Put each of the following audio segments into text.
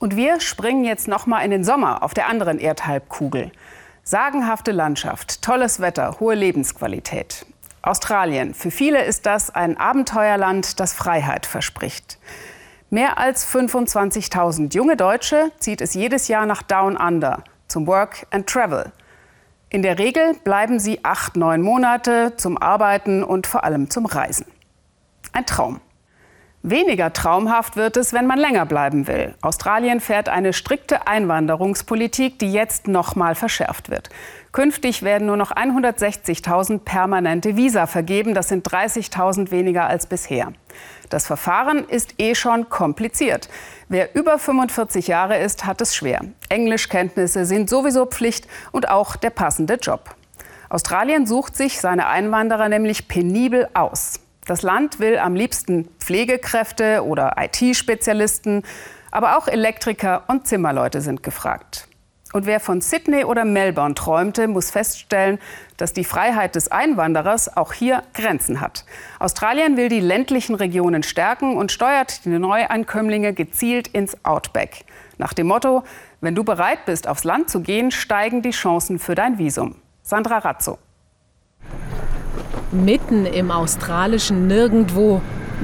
Und wir springen jetzt noch mal in den Sommer auf der anderen Erdhalbkugel. Sagenhafte Landschaft, tolles Wetter, hohe Lebensqualität. Australien. Für viele ist das ein Abenteuerland, das Freiheit verspricht. Mehr als 25.000 junge Deutsche zieht es jedes Jahr nach Down Under zum Work and Travel. In der Regel bleiben sie acht, neun Monate zum Arbeiten und vor allem zum Reisen. Ein Traum. Weniger traumhaft wird es, wenn man länger bleiben will. Australien fährt eine strikte Einwanderungspolitik, die jetzt noch mal verschärft wird. Künftig werden nur noch 160.000 permanente Visa vergeben. Das sind 30.000 weniger als bisher. Das Verfahren ist eh schon kompliziert. Wer über 45 Jahre ist, hat es schwer. Englischkenntnisse sind sowieso Pflicht und auch der passende Job. Australien sucht sich seine Einwanderer nämlich penibel aus. Das Land will am liebsten Pflegekräfte oder IT-Spezialisten, aber auch Elektriker und Zimmerleute sind gefragt. Und wer von Sydney oder Melbourne träumte, muss feststellen, dass die Freiheit des Einwanderers auch hier Grenzen hat. Australien will die ländlichen Regionen stärken und steuert die Neueinkömmlinge gezielt ins Outback. Nach dem Motto, wenn du bereit bist, aufs Land zu gehen, steigen die Chancen für dein Visum. Sandra Razzo. Mitten im australischen Nirgendwo,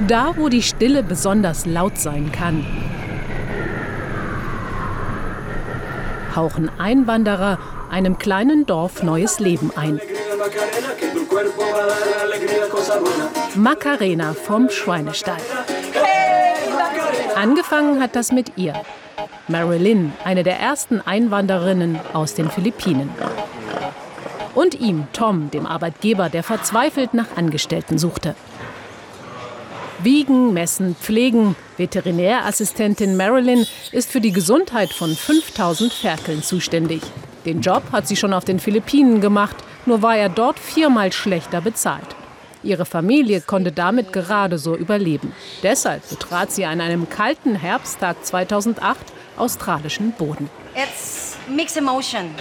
da wo die Stille besonders laut sein kann. Hauchen Einwanderer einem kleinen Dorf neues Leben ein. Macarena vom Schweinestall. Angefangen hat das mit ihr. Marilyn, eine der ersten Einwanderinnen aus den Philippinen und ihm, Tom, dem Arbeitgeber, der verzweifelt nach Angestellten suchte. Wiegen, messen, pflegen. Veterinärassistentin Marilyn ist für die Gesundheit von 5000 Ferkeln zuständig. Den Job hat sie schon auf den Philippinen gemacht, nur war er dort viermal schlechter bezahlt. Ihre Familie konnte damit gerade so überleben. Deshalb betrat sie an einem kalten Herbsttag 2008 australischen Boden. It's mixed emotion.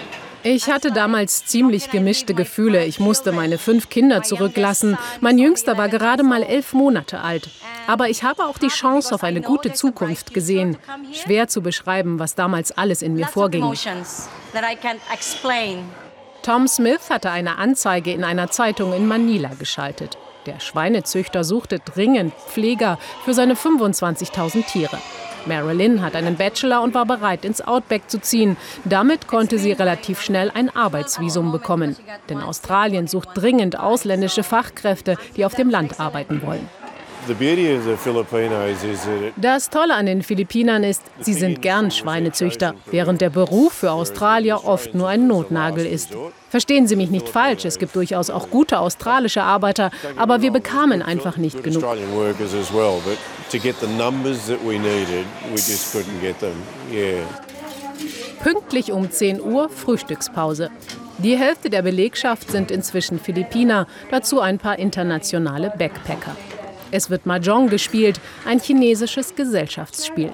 Ich hatte damals ziemlich gemischte Gefühle. Ich musste meine fünf Kinder zurücklassen. Mein Jüngster war gerade mal elf Monate alt. Aber ich habe auch die Chance auf eine gute Zukunft gesehen. Schwer zu beschreiben, was damals alles in mir vorging. Tom Smith hatte eine Anzeige in einer Zeitung in Manila geschaltet. Der Schweinezüchter suchte dringend Pfleger für seine 25.000 Tiere. Marilyn hat einen Bachelor und war bereit, ins Outback zu ziehen. Damit konnte sie relativ schnell ein Arbeitsvisum bekommen. Denn Australien sucht dringend ausländische Fachkräfte, die auf dem Land arbeiten wollen. Das Tolle an den Philippinern ist, sie sind gern Schweinezüchter, während der Beruf für Australier oft nur ein Notnagel ist. Verstehen Sie mich nicht falsch, es gibt durchaus auch gute australische Arbeiter, aber wir bekamen einfach nicht genug. Pünktlich um 10 Uhr Frühstückspause. Die Hälfte der Belegschaft sind inzwischen Philippiner, dazu ein paar internationale Backpacker. Es wird Mahjong gespielt, ein chinesisches Gesellschaftsspiel.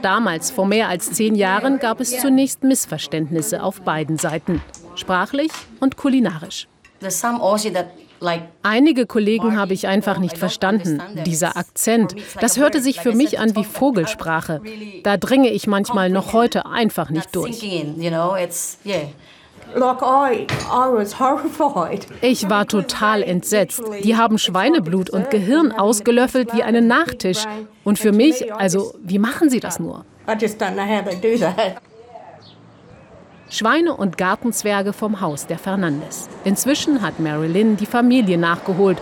Damals, vor mehr als zehn Jahren, gab es zunächst Missverständnisse auf beiden Seiten, sprachlich und kulinarisch. Einige Kollegen habe ich einfach nicht verstanden. Dieser Akzent, das hörte sich für mich an wie Vogelsprache. Da dringe ich manchmal noch heute einfach nicht durch. Ich war total entsetzt. Die haben Schweineblut und Gehirn ausgelöffelt wie einen Nachtisch. Und für mich, also, wie machen sie das nur? Schweine und Gartenzwerge vom Haus der Fernandes. Inzwischen hat Marilyn die Familie nachgeholt.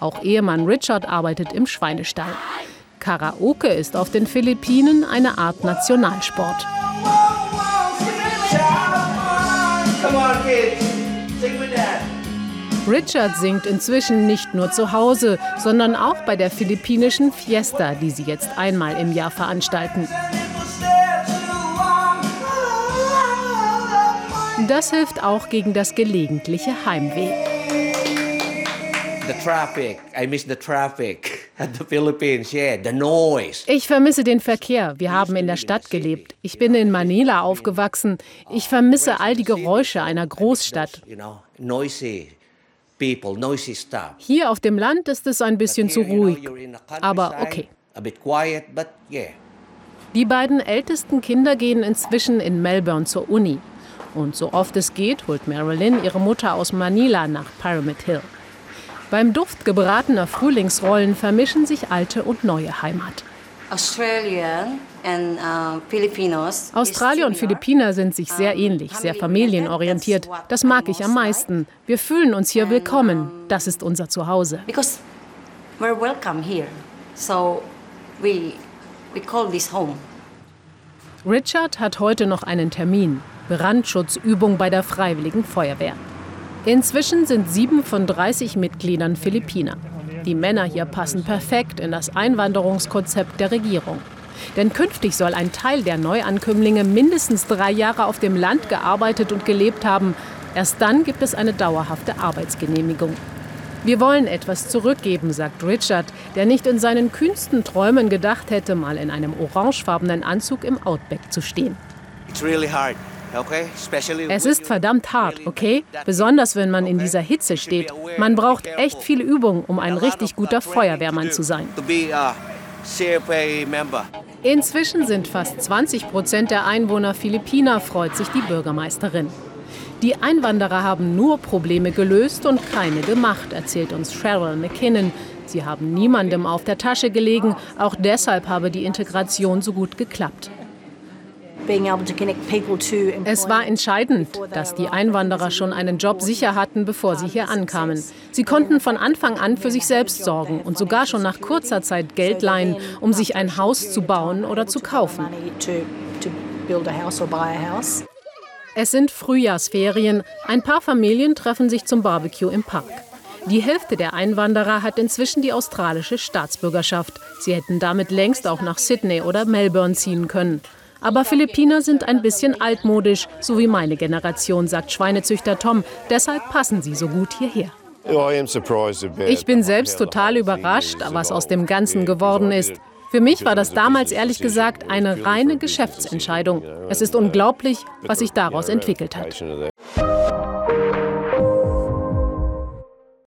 Auch Ehemann Richard arbeitet im Schweinestall. Karaoke ist auf den Philippinen eine Art Nationalsport. Richard singt inzwischen nicht nur zu Hause, sondern auch bei der philippinischen Fiesta, die sie jetzt einmal im Jahr veranstalten. Das hilft auch gegen das gelegentliche Heimweh. Ich vermisse den Verkehr. Wir haben in der Stadt gelebt. Ich bin in Manila aufgewachsen. Ich vermisse all die Geräusche einer Großstadt. Hier auf dem Land ist es ein bisschen zu ruhig. Aber okay. Die beiden ältesten Kinder gehen inzwischen in Melbourne zur Uni. Und so oft es geht, holt Marilyn ihre Mutter aus Manila nach Pyramid Hill. Beim Duft gebratener Frühlingsrollen vermischen sich alte und neue Heimat. Australia und Philippiner sind sich sehr ähnlich, sehr familienorientiert. Das mag ich am meisten. Wir fühlen uns hier willkommen. Das ist unser Zuhause. Richard hat heute noch einen Termin. Brandschutzübung bei der Freiwilligen Feuerwehr. Inzwischen sind sieben von 30 Mitgliedern Philippiner. Die Männer hier passen perfekt in das Einwanderungskonzept der Regierung. Denn künftig soll ein Teil der Neuankömmlinge mindestens drei Jahre auf dem Land gearbeitet und gelebt haben. Erst dann gibt es eine dauerhafte Arbeitsgenehmigung. Wir wollen etwas zurückgeben, sagt Richard, der nicht in seinen kühnsten Träumen gedacht hätte, mal in einem orangefarbenen Anzug im Outback zu stehen. Es ist verdammt hart, okay? Besonders wenn man in dieser Hitze steht. Man braucht echt viel Übung, um ein richtig guter Feuerwehrmann zu sein. Inzwischen sind fast 20 Prozent der Einwohner Philippiner, freut sich die Bürgermeisterin. Die Einwanderer haben nur Probleme gelöst und keine gemacht, erzählt uns Cheryl McKinnon. Sie haben niemandem auf der Tasche gelegen, auch deshalb habe die Integration so gut geklappt. Es war entscheidend, dass die Einwanderer schon einen Job sicher hatten, bevor sie hier ankamen. Sie konnten von Anfang an für sich selbst sorgen und sogar schon nach kurzer Zeit Geld leihen, um sich ein Haus zu bauen oder zu kaufen. Es sind Frühjahrsferien. Ein paar Familien treffen sich zum Barbecue im Park. Die Hälfte der Einwanderer hat inzwischen die australische Staatsbürgerschaft. Sie hätten damit längst auch nach Sydney oder Melbourne ziehen können. Aber Philippiner sind ein bisschen altmodisch, so wie meine Generation, sagt Schweinezüchter Tom. Deshalb passen sie so gut hierher. Ich bin selbst total überrascht, was aus dem Ganzen geworden ist. Für mich war das damals ehrlich gesagt eine reine Geschäftsentscheidung. Es ist unglaublich, was sich daraus entwickelt hat.